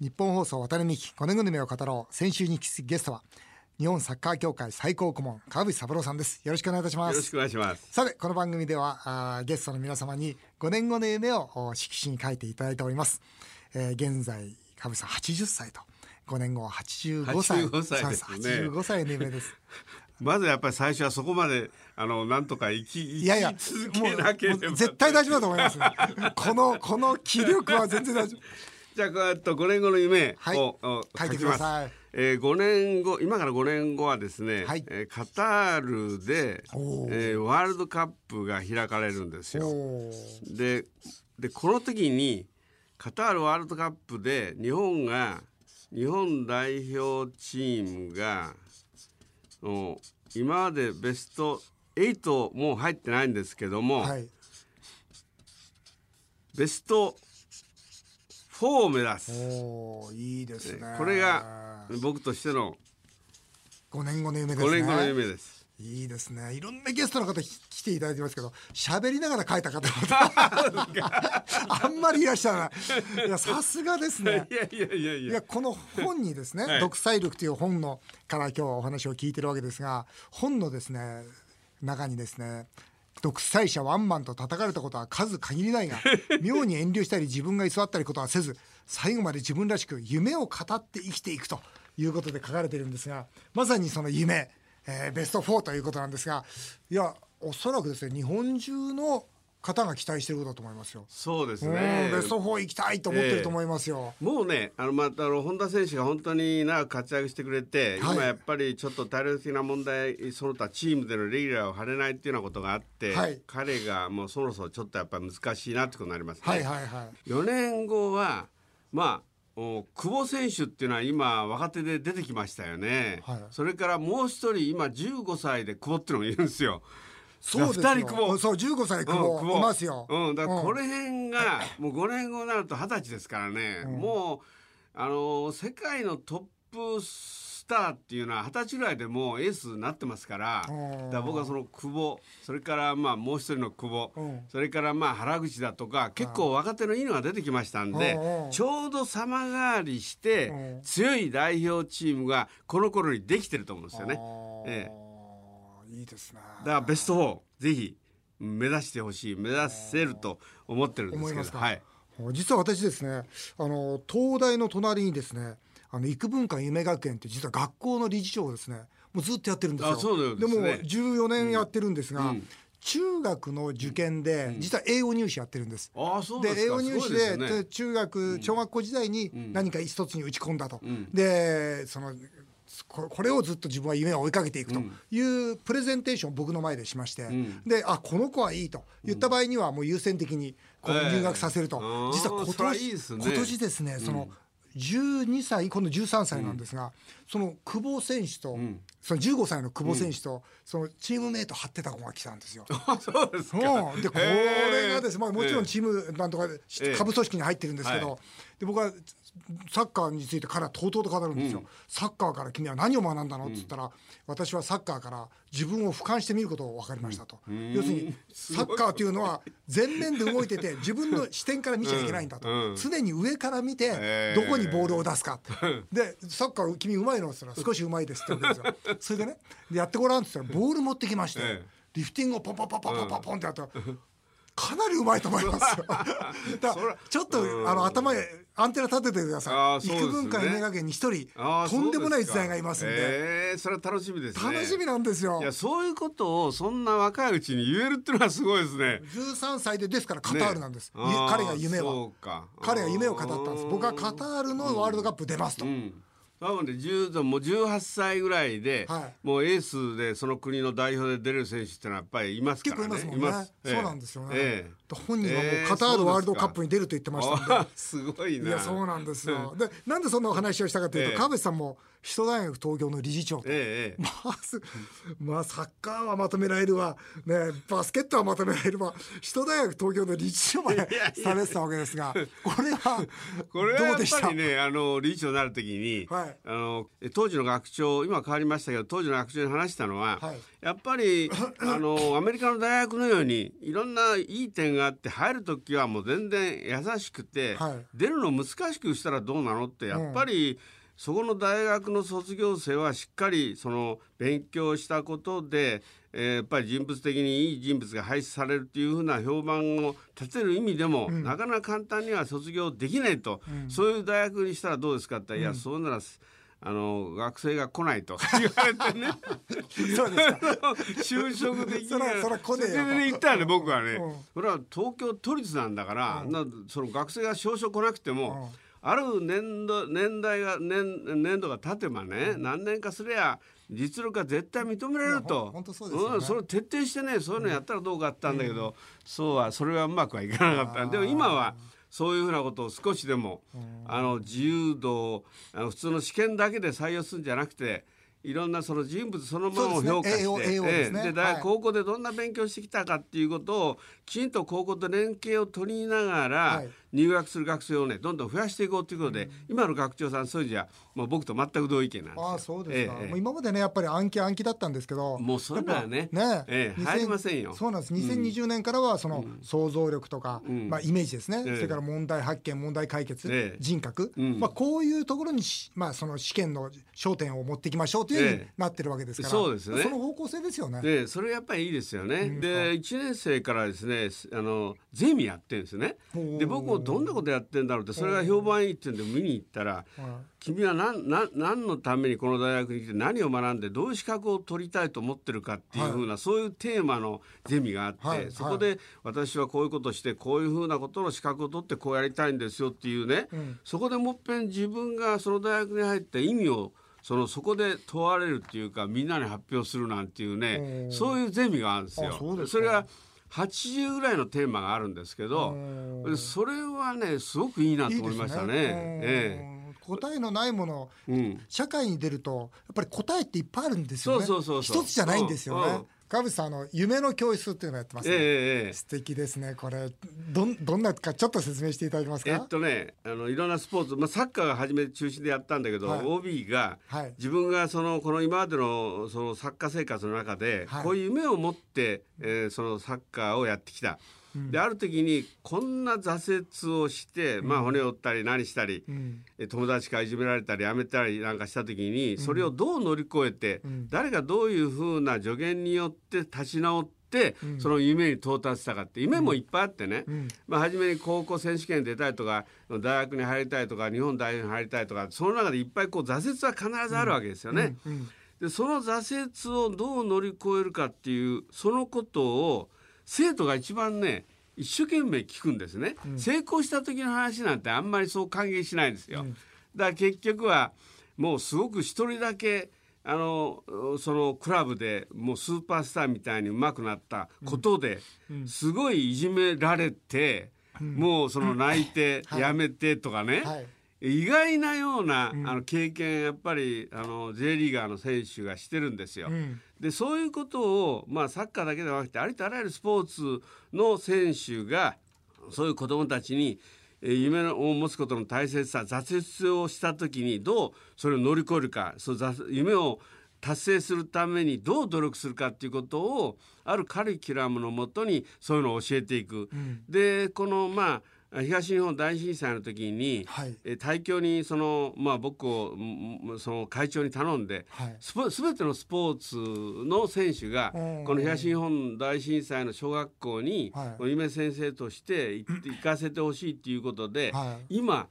日本放送渡辺美希5年後の夢を語ろう。先週にゲストは日本サッカー協会最高顧問川淵三郎さんです。よろしくお願いいたします。よろしくお願いします。さてこの番組ではあゲストの皆様に5年後の夢を色紙に書いていただいております、えー、現在川淵さん80歳と5年後は85歳。85歳ですね。85歳の夢です。まずやっぱり最初はそこまであのなんとか生きいやいや続けなければ。絶対大丈夫だと思います、ね、このこの気力は全然大丈夫じゃあえっと5年後の夢を、はい、書いてください。えー、5年後今から5年後はですね、はい、えー、カタールで、えー、ワールドカップが開かれるんですよ。ででこの時にカタールワールドカップで日本が日本代表チームが今までベスト8もう入ってないんですけども、はい、ベスト4を目指すおいいですね。これが僕としての5年後の夢ですね。5年後の夢です。いいですね。いろんなゲストの方来ていただいてますけど喋りながら書いた方 あんまりいらっしゃらない。いやさすがですね。いやいやいや。いやこの本にですね「はい、独裁力」という本のから今日はお話を聞いてるわけですが本のですね中にですね独裁者ワンマンと叩かれたことは数限りないが 妙に遠慮したり自分が居座ったりことはせず最後まで自分らしく夢を語って生きていくということで書かれているんですがまさにその夢えー、ベスト4ということなんですがいやおそらくですね日本中の方が期待してることだと思いますよ。そうですね。ベスト4行きたいと思ってると思いますよ。えー、もうね、あのまたあの本田選手が本当に長く活躍してくれて、はい、今やっぱりちょっと体力的な問題その他チームでのレギュラーを張れないっていうようなことがあって、はい、彼がもうそろそろちょっとやっぱり難しいなってことになりますね。はいはいはい。4年後はまあ。久保選手っていうのは今若手で出てきましたよね、はい、それからもう一人今15歳で久保っていうのもいるんですよ。そうですよ。人久保そう15歳久保,、うん、いますよ、うん、だからこれ辺が、もう5年後になると二十歳ですからね、うん、もうあの世界のトップスターっていうのは二十歳ぐらいでもうエースになってますからだ僕はその久保それからまあもう一人の久保、うん、それからまあ原口だとか結構若手のいいのが出てきましたんでちょうど様変わりして強い代表チームがこの頃にできてると思うんですよね。ええ、いいですね。だからベスト4ぜひ目指してほしい目指せると思ってるんですけどはい。実は私ですねあの東大の隣にですねあの育文館夢学園って実は学校の理事長をですねもうずっとやってるんですよ。で,、ね、でも14年やってるんですが、うん。うん中学の受験で、実は英語入試やってるんです。あそうで英語入試で、ね、中学小学校時代に何か一つに打ち込んだと。でそのこれをずっと自分は夢を追いかけていくというプレゼンテーションを僕の前でしまして、であこの子はいいと言った場合にはもう優先的にこう入学させると、実は今年今年ですねその12歳今度13歳なんですが、うん、その久保選手と、うん、その15歳の久保選手と、うん、そのチームメイト張ってた子が来たんですよ。そうですでこれがですね、まあ、もちろんチームなんとか下部組織に入ってるんですけど、で僕はサッカーについて彼はとうとうと語るんですよ、うん、サッカーから君は何を学んだの？っつったら、私はサッカーから自分を俯瞰してみることを分かりましたと、要するにサッカーというのは前面で動いてて自分の視点から見ちゃいけないんだと、常に上から見てどこにボールを出すか、でサッカー君うまいの？っつったら少しうまいですって言うんですよ。それでねでやってごらんっつったらボール持ってきまして、リフティングをポンポンポンポンポンポンってやったらかなりうまいと思いますよ。だちょっとあの頭へアンテナ立ててください。幾分間夢学園に一人とんでもない時代がいますんで。ええー、それは楽しみですね。楽しみなんですよ。いやそういうことをそんな若いうちに言えるっていうのはすごいですね。十三歳でですからカタールなんです。ね、彼が夢は。彼が夢を語ったんです。僕はカタールのワールドカップ出ますと。うん多分で10もう18歳ぐらいで、はい、もうエースでその国の代表で出る選手ってのはやっぱりいますからね。結構いますもんね。そうなんですよね。えー、本人はもうカタールワールドカップに出ると言ってましたんで。すごいな。いやそうなんですよ。でなんでそんなお話をしたかというと、川淵さんも首都大学東京の理事長と、ええ、まず、まあサッカーはまとめられるわ、ね、バスケットはまとめられるわ。首都大学東京の理事長までされてたわけですが これはこれはやっぱりねあの理事長になる時に、はい、あの当時の学長今変わりましたけど当時の学長に話したのは、やっぱり あのアメリカの大学のようにいろんないい点があって入る時はもう全然優しくて、出るの難しくしたらどうなのってやっぱり、そこの大学の卒業生はしっかりその勉強したことで、えー、やっぱり人物的にいい人物が輩出されるっていうふうな評判を立てる意味でも、うん、なかなか簡単には卒業できないと、うん、そういう大学にしたらどうですかって、うん、いやそうならあの学生が来ないと 言われてね。そうですか。就職できない。それそれ言ったよね僕はね、これは東京都立なんだから、なその学生が少々来なくても、ある年度年代が年年度が経てばね、何年かすりゃ実力が絶対認められると。本当そうです、ね、うん、それ徹底してねそういうのやったらどうかあったんだけど、うん、そうはそれはうまくはいかなかった。でも今はそういうふうなことを少しでも、あの自由度あの普通の試験だけで採用するんじゃなくていろんなその人物そのものを評価して、ね。ね、で大高校でどんな勉強してきたかっていうことをきちんと高校と連携を取りながら、はい入学する学生をねどんどん増やしていこうということで、うん、今の学長さんそういうじゃもう僕と全く同意見なんですあそうですか、ええ、もう今までねやっぱり暗記暗記だったんですけどもうそれはねね、ええ、入りませんよ。そうなんです。2020年からはその想像力とか、うん、まあ、イメージですね、それから問題発見問題解決、人格、まあ、こういうところにまあ、その試験の焦点を持っていきましょうというふうになってるわけですから、そうですね。その方向性ですよね。でそれやっぱりいいですよね、うん、で1年生からですねあのゼミやってるんですね。で僕もどんなことやってんだろうってそれが評判いいって言うんで見に行ったら「君は何何何のためにこの大学に来て何を学んでどういう資格を取りたいと思ってるかっていうふうな、そういうテーマのゼミがあって、そこで私はこういうことしてこういうふうなことの資格を取ってこうやりたいんですよっていうね、そこでもっぺん自分がその大学に入った意味をそのそこで問われるっていうかみんなに発表するなんていうねそういうゼミがあるんですよ。それが80ぐらいのテーマがあるんですけどそれはねすごくいいなと思いましたね。いいねええ。答えのないもの、うん、社会に出るとやっぱり答えっていっぱいあるんですよね。一つじゃないんですよね。川淵さんあの夢の教室っていうのをやってますね、えー、素敵ですねこれ。どどんなかちょっと説明していただけますか？えっとねあのいろんなスポーツ、まあ、サッカーが初め中心でやったんだけど、はい、OB が、はい、自分がそのこの今までのそのサッカー生活の中で、はい、こういう夢を持って、えー、そのサッカーをやってきた。である時にこんな挫折をして、まあ、骨を折ったり何したり、うん、友達からいじめられたりやめたりなん。かした時にそれをどう乗り越えて、うん、誰がどういうふうな助言によって立ち直って、うん、その夢に到達したかって夢もいっぱいあってね、まあ、初めに高校選手権出たいとか大学に入りたいとか日本代表に入りたいとかその中でいっぱいこう挫折は必ずあるわけですよね。でその挫折をどう乗り越えるかっていうそのことを生徒が一番ね一生懸命聞くんですね、うん、成功した時の話なんてあんまりそう歓迎しないんですよ、うん、だから結局はもうすごく一人だけあのそのクラブでもうスーパースターみたいにうまくなったことで、すごいいじめられて、もうその泣いてやめてとかね、はいはい意外なような、うん、あの経験やっぱりあの J リーガーの選手がしてるんですよ。うん、でそういうことを、まあ、サッカーだけではなくてありとあらゆるスポーツの選手がそういう子どもたちに夢を持つことの大切さ挫折をした時にどうそれを乗り越えるかそう夢を達成するためにどう努力するかっていうことをあるカリキュラムのもとにそういうのを教えていく。うん、でこのまあ東日本大震災の時に、はい、え大教にその、まあ、僕をその会長に頼んで、はい、すべてのスポーツの選手がこの東日本大震災の小学校に、はい、夢先生として 行かせてほしいっていうことで、はい、今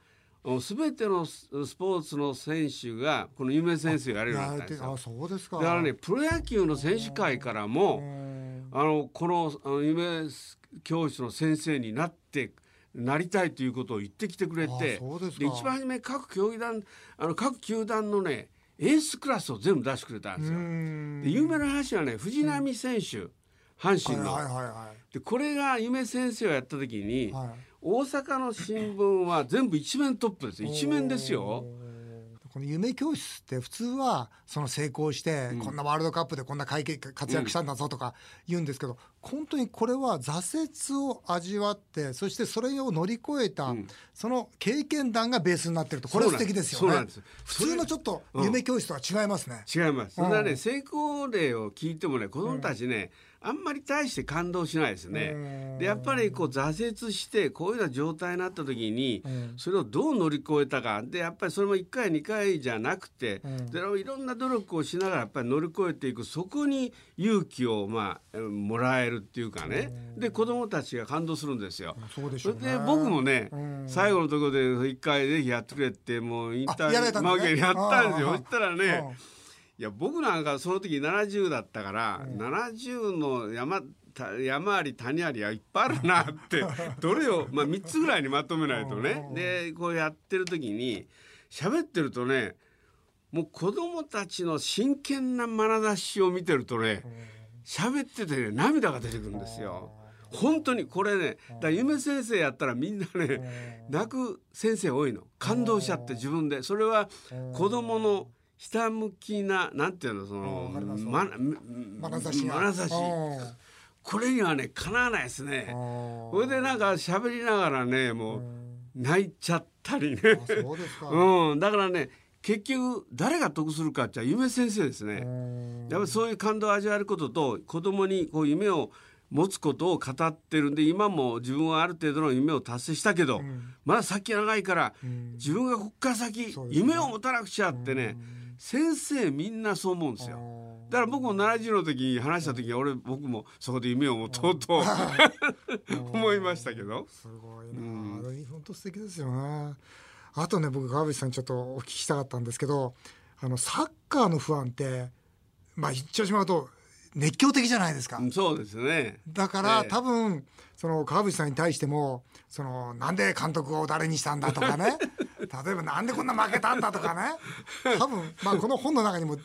すべてのスポーツの選手がこの夢先生をやれるようになったんですよ。そうですか。だからねプロ野球の選手会からもあのこのあの夢教室の先生になってなりたいということを言ってきてくれてで一番初め各競技団あの各球団のねエースクラスを全部出してくれたんですよ。で有名な話はね藤波選手、うん、阪神の、はいはいはいはい、でこれが夢先生をやった時に、はい、大阪の新聞は全部一面トップです。一面ですよ。この夢教室って普通はその成功して、こんなワールドカップでこんな活躍したんだぞとか言うんですけど本当にこれは挫折を味わってそしてそれを乗り越えた、うん、その経験談がベースになってると。これ素敵ですよね。普通のちょっと夢教室とは違いますね、うん、違います、それはね成功例を聞いてもね子供たちね、あんまり大して感動しないですね。でやっぱりこう挫折してこういうような状態になった時にそれをどう乗り越えたか。でやっぱりそれも1回2回じゃなくてそれをいろんな努力をしながらやっぱり乗り越えていくそこに勇気をまあもらえるっていうかね。で子供たちが感動するんですよ。そね、で僕もね最後のところで1回ぜひやってくれってもうインターネマーケやったんですよ。そしたらねいや僕なんかその時70だったから、うん、70の山山あり谷ありはいっぱいあるなって どれを、まあ、3つぐらいにまとめないとね。でこうやってる時に喋ってるとねもう子供たちの真剣な眼差しを見てるとね喋っててね涙が出てくるんですよ。本当にこれねだ夢先生やったらみんなね泣く先生多いの。感動しちゃって自分で。それは子供のひたむきななんていうのそのまま差し眼差し。これにはねかなわないですね。これでなんか喋りながらねもう泣いちゃったりね。うん、だからね結局誰が得するかって夢先生ですね。やっぱりそういう感動を味わえることと子供にこう夢を持つことを語ってるんで今も自分はある程度の夢を達成したけど、うん、まだ先長いから、うん、自分がこっから先、ね、夢を持たなくちゃってね、うん先生みんなそう思うんですよ。だから僕も70の時に話した時に俺僕もそこで夢を持とうと 思いましたけど。すごいな、うん、本当素敵ですよね。あとね僕川淵さんちょっとお聞きしたかったんですけどあのサッカーの不安ってまあ言っちゃうしまうと熱狂的じゃないですか。そうですね。だから、えー、多分その川淵さんに対してもそのなんで監督を誰にしたんだとかね 例えばなんでこんな負けたんだとかね。多分まあこの本の中にも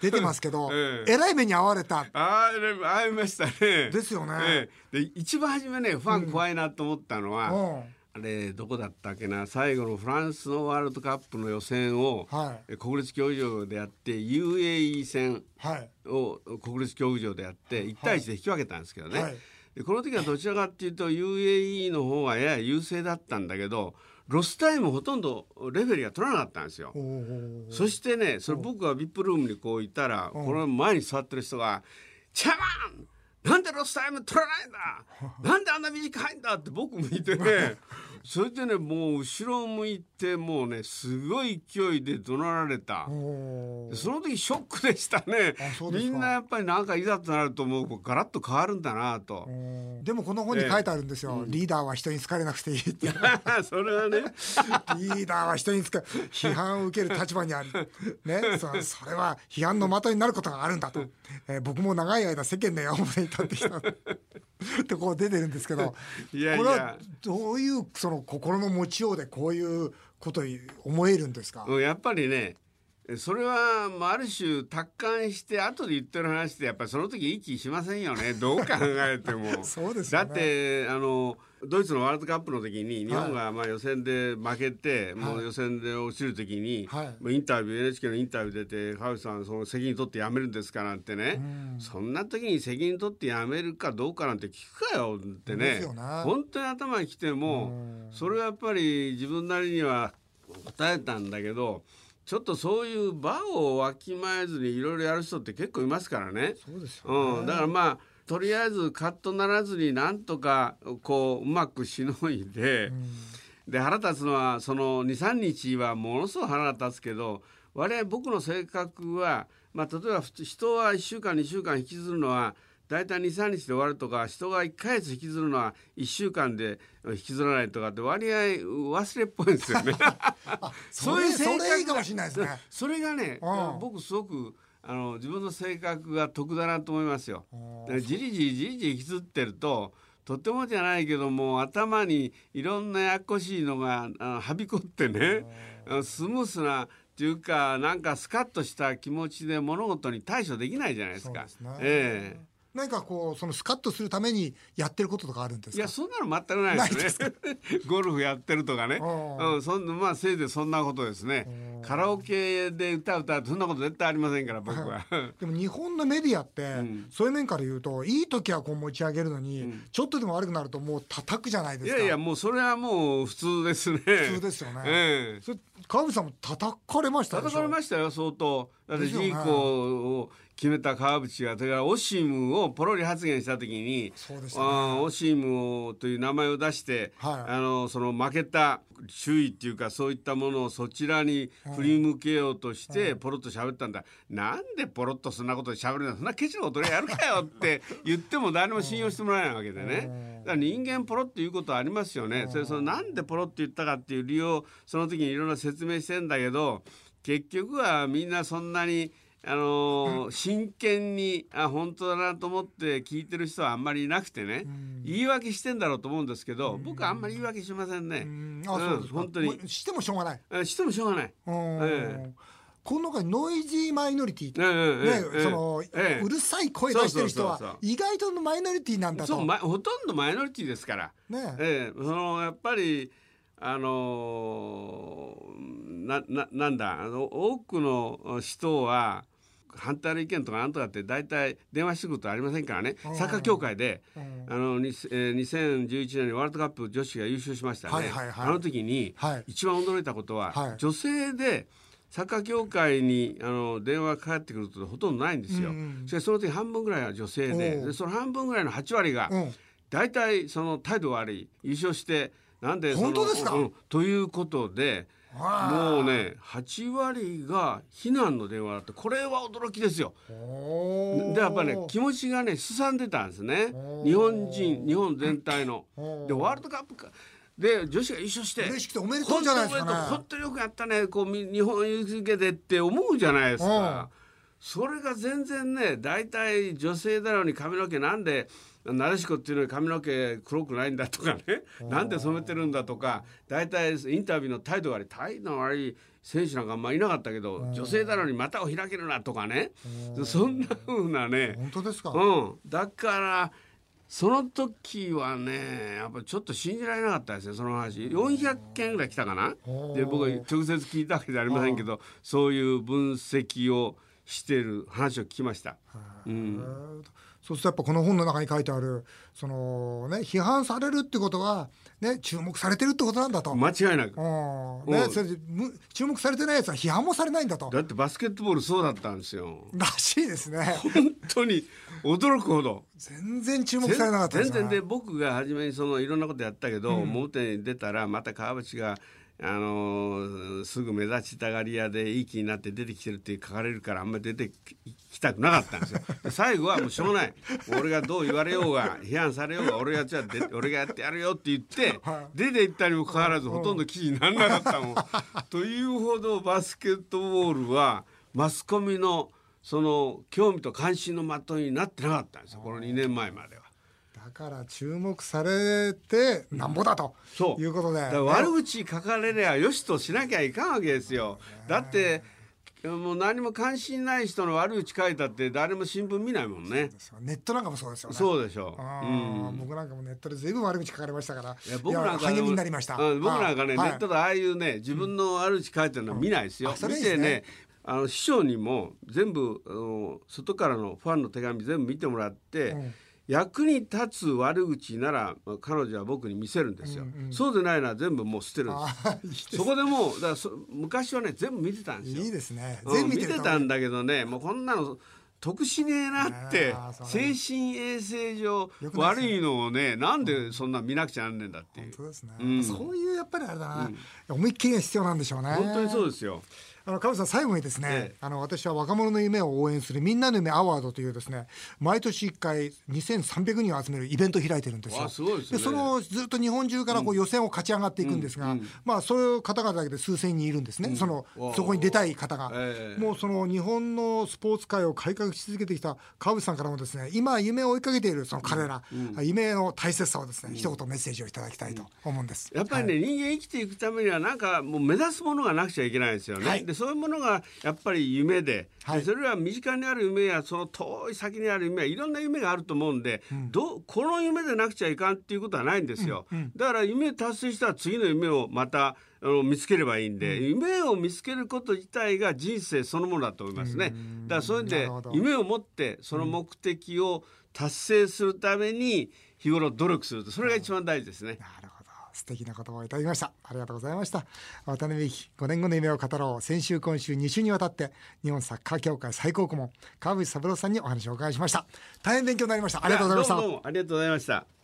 出てますけど、ええ、らい目に遭われた。ああ会いましたね。ですよね、ええ、で一番初めねファン怖いなと思ったのは、うん。あれどこだったっけな最後のフランスのワールドカップの予選を、はい、国立競技場でやって UAE 戦を国立競技場でやって1対1で引き分けたんですけどね、はい、でこの時はどちらかっていうと UAE の方がやや優勢だったんだけどロスタイムほとんどレフェリーが取らなかったんですよ。そしてねそれ僕が VIP ルームにこういたらこの前に座ってる人が「チェアマンなんでロスタイム取らないんだなんであんな短いんだ!」って僕向いてねそれでねもう後ろを向いてもうねすごい勢いで怒鳴られた。その時ショックでしたね。みんなやっぱりなんかいざとなるともうガラッと変わるんだなと。でもこの本に書いてあるんですよ、えー、リーダーは人に好かれなくていいって。それはね。リーダーは人に好か批判を受ける立場にある。ね。そそれは批判の的になることがあるんだと、えー、僕も長い間世間で山本に立ってきたってこう出てるんですけど いやいや。これはどういうその心の持ちようでこういうこと思えるんですか？やっぱりねそれは、まあ、ある種達観して後で言ってる話でやっぱりその時息しませんよね。どう考えても。そうです、ね、だってあのドイツのワールドカップの時に日本がまあ予選で負けて、はい、もう予選で落ちる時に、はい、インタビュー NHK のインタビュー出て「川内さんその責任取って辞めるんですか?」なんてね、そんな時に責任取って辞めるかどうかなんて聞くかよってね。本当に頭にきてもそれはやっぱり自分なりには答えたんだけど。ちょっとそういう場をわきまえずにいろいろやる人って結構いますからね。そうですよ、ね、うん、だからまあとりあえずカッとならずになんとかこううまくしのいで、うん、で腹立つのはその23日はものすごい腹が立つけど我々僕の性格は、まあ、例えば人は1週間2週間引きずるのは大体23日で終わるとか人が1か月引きずるのは1週間で引きずらないとかって割合忘れっぽいんですよね。そういう性格かもしれないですね。それがね、うん、僕すごくあの自分の性格が得だなと思いますよ。じりじりじりじり引きずってるととてもじゃないけども頭にいろんなやっこしいのがはびこってねスムースなっていうかなんかスカッとした気持ちで物事に対処できないじゃないですか。すね、ええ何かこうそのスカッとするためにやってることとかあるんですいやそんなの全くないですね。ゴルフやってるとかね。うんそんまあせいぜいそんなことですね。カラオケで歌歌うそんなこと絶対ありませんから僕は。でも日本のメディアって、そういう面から言うといい時はこう持ち上げるのに、ちょっとでも悪くなるともう叩くじゃないですか。いやいやもうそれはもう普通ですね。普通ですよね、ええ、それ川口さんも叩かれました叩かれましたよ相当。だってジーコを決めた川淵がだからオシムをポロリ発言した時に、そうですね、オシムという名前を出して、はい、あのその負けた注意っていうかそういったものをそちらに振り向けようとしてポロッと喋ったんだ、うん、なんでポロッとそんなことで喋るんだそんなケチのことやるかよって 言っても誰も信用してもらえないわけでね。だから人間ポロッと言うことはありますよね。それそのなんでポロッと言ったかっていう理由をその時にいろん。な説明してんだけど結局はみんなそんなに。あのー、真剣にあ本当だなと思って聞いてる人はあんまりいなくてね、うん、言い訳してんだろうと思うんですけど、うん、僕はあんまり言い訳しませんね。うん、あそうです本当に。してもしょうがない。してもしょうがない。ええ。この中にノイジーマイノリティ、ねその、うるさい声出してる人は意外とマイノリティなんだと。そう、ま、ほとんどマイノリティですから、ね。ええ、そのやっぱりあのー、なななんだあの多くの人は反対の意見とかなんとかって大体電話してくることありませんからね、サッカー協会で、あの2011年にワールドカップ女子が優勝しましたね、はいはいはい、あの時に、一番驚いたことは、はい、女性でサッカー協会にあの電話かかってくることほとんどないんですよ。しかしその時半分ぐらいは女性ででその半分ぐらいの8割が大体その態度悪い優勝してなんで本当ですか、うん、ということでもうね8割が避難の電話だってこれは驚きですよ。でやっぱね気持ちがねすさんでたんですね。日本人日本全体の。でワールドカップか。で女子が優勝して。嬉しくておめでとうじゃないですか、ね、本当によくやったね。こう日本勇気けてって思うじゃないですか。それが全然ね大体女性だろうに髪の毛なんでなでしこっていうのに髪の毛黒くないんだとかね。なんで染めてるんだとか。大体インタビューの態度が悪い態度の悪い選手なんかあんまいなかったけど女性だのに股を開けるなとかね。そんなふうなね。本当ですか、うん、だからその時はねやっぱちょっと信じられなかったですねその話。400件ぐらい来たかな。で僕は直接聞いたわけじゃありませんけどそういう分析をしてる話を聞きました。うんそうするとやっぱこの本の中に書いてあるそのね批判されるってことはね注目されてるってことなんだと。間違いなく、ね、それで注目されてないやつは批判もされないんだと。だってバスケットボールそうだったんですよ。らしいですね。本当に驚くほど。全然注目されなかった全然。で僕が初めにそのいろんなことやったけど、うん、表に出たらまた川淵があのすぐ目立ちたがり屋でいい気になって出てきてるって書かれるからあんまり出てきたくなかったんですよ。最後はもうしょうがない俺がどう言われようが批判されようが俺がじゃ俺がやってやるよって言って出て行ったにもかかわらずほとんど記事にならなかったもん。というほどバスケットボールはマスコミのその興味と関心の的になってなかったんですよこの2年前までは。だから注目されてなんぼだということで、悪口書かれりゃよしとしなきゃいかんわけですよ。だってもう何も関心ない人の悪口書いたって誰も新聞見ないもんね。ネットなんかもそうですよね。そうでしょう。うん、僕なんかもネットで随分悪口書かれましたから。いや僕なんか励みになりました。僕なんかね、はい、ネットでああいうね自分の悪口書いてるのは見ないですよ。うん、見てね。あの師匠にも全部外からのファンの手紙全部見てもらって、うん役に立つ悪口なら彼女は僕に見せるんですよ、うんうん、そうでないのは全部もう捨てるんです。そこでもうだから昔はね全部見てたんですよ。いいですね。全部見てたんだけどねもうこんなの得しねえなって精神衛生上悪いのをねなんでそんな見なくちゃなんねんだっていう、本当ですね、うん、そういうやっぱりあれだな、うん、思いっきりが必要なんでしょうね。本当にそうですよあの、川さん、最後にですね、ええ、あの、私は若者の夢を応援するみんなの夢アワードというですね、毎年1回2300人を集めるイベントを開いてるんですよ。すで、ね、そのずっと日本中からこう予選を勝ち上がっていくんですが、うんうん、まあ、そういう方々だけで数千人いるんですね。うん、その、そこに出たい方が。え、もうその日本のスポーツ界を改革し続けてきた川淵さんからもですね、今夢を追いかけているその彼ら、夢の大切さをですね、一言メッセージをいただきたいと思うんです。やっぱりね、はい、人間生きていくためにはなんかもう目指すものがなくちゃいけないですよね。はい、でそういうものがやっぱり夢で、はい、それは身近にある夢やその遠い先にある夢はいろんな夢があると思うんで、うん、どこの夢でなくちゃいかんっていうことはないんですよ、うんうん、だから夢達成したら次の夢をまたあの見つければいいんで、うん、夢を見つけること自体が人生そのものだと思いますね。だからそういうんで夢を持ってその目的を達成するために日頃努力するとそれが一番大事ですね。なるほど素敵な言葉をいただきました。ありがとうございました。渡辺美希5年後の夢を語ろう。先週今週2週にわたって日本サッカー協会最高顧問川淵三郎さんにお話をお伺いしました。大変勉強になりました。ありがとうございました。どうもありがとうございました。